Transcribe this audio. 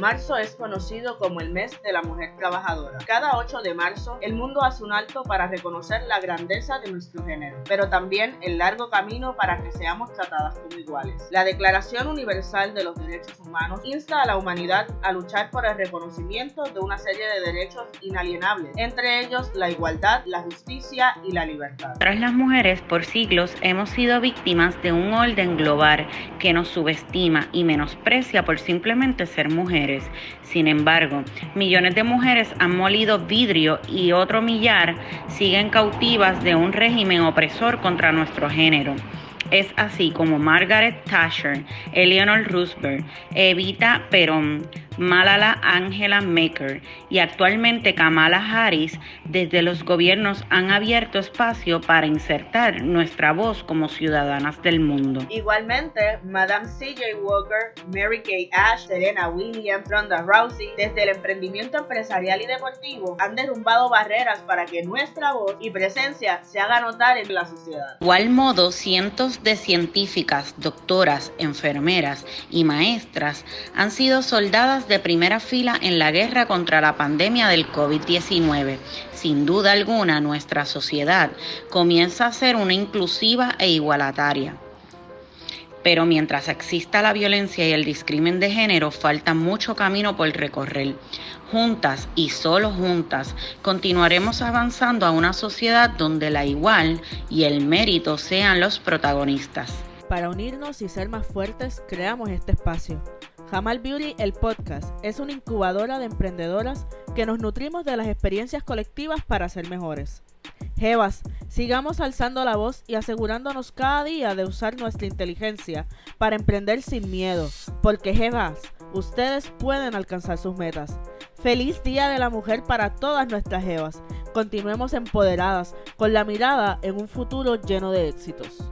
marzo es conocido como el mes de la mujer trabajadora. Cada 8 de marzo, el mundo hace un alto para reconocer la grandeza de nuestro género, pero también el largo camino para que seamos tratadas como iguales. La Declaración Universal de los Derechos Humanos insta a la humanidad a luchar por el reconocimiento de una serie de derechos inalienables, entre ellos la igualdad, la justicia y la libertad. Tras las mujeres, por siglos hemos sido víctimas de un orden global que nos subestima y menosprecia por simplemente ser mujeres. Sin embargo, millones de mujeres han molido vidrio y otro millar siguen cautivas de un régimen opresor contra nuestro género. Es así como Margaret Thatcher, Eleanor Roosevelt, Evita Perón, Malala Angela Maker y actualmente Kamala Harris desde los gobiernos han abierto espacio para insertar nuestra voz como ciudadanas del mundo. Igualmente, Madame C.J. Walker, Mary Kay Ash, Serena Williams, Ronda Rousey, desde el emprendimiento empresarial y deportivo, han derrumbado barreras para que nuestra voz y presencia se haga notar en la sociedad. igual modo, cientos de científicas, doctoras, enfermeras y maestras han sido soldadas de primera fila en la guerra contra la pandemia del COVID-19. Sin duda alguna, nuestra sociedad comienza a ser una inclusiva e igualataria. Pero mientras exista la violencia y el discrimen de género, falta mucho camino por recorrer. Juntas y solo juntas continuaremos avanzando a una sociedad donde la igual y el mérito sean los protagonistas. Para unirnos y ser más fuertes, creamos este espacio. Jamal Beauty, el podcast, es una incubadora de emprendedoras que nos nutrimos de las experiencias colectivas para ser mejores. Jevas, sigamos alzando la voz y asegurándonos cada día de usar nuestra inteligencia para emprender sin miedo, porque Jevas, ustedes pueden alcanzar sus metas. Feliz Día de la Mujer para todas nuestras Jevas. Continuemos empoderadas, con la mirada en un futuro lleno de éxitos.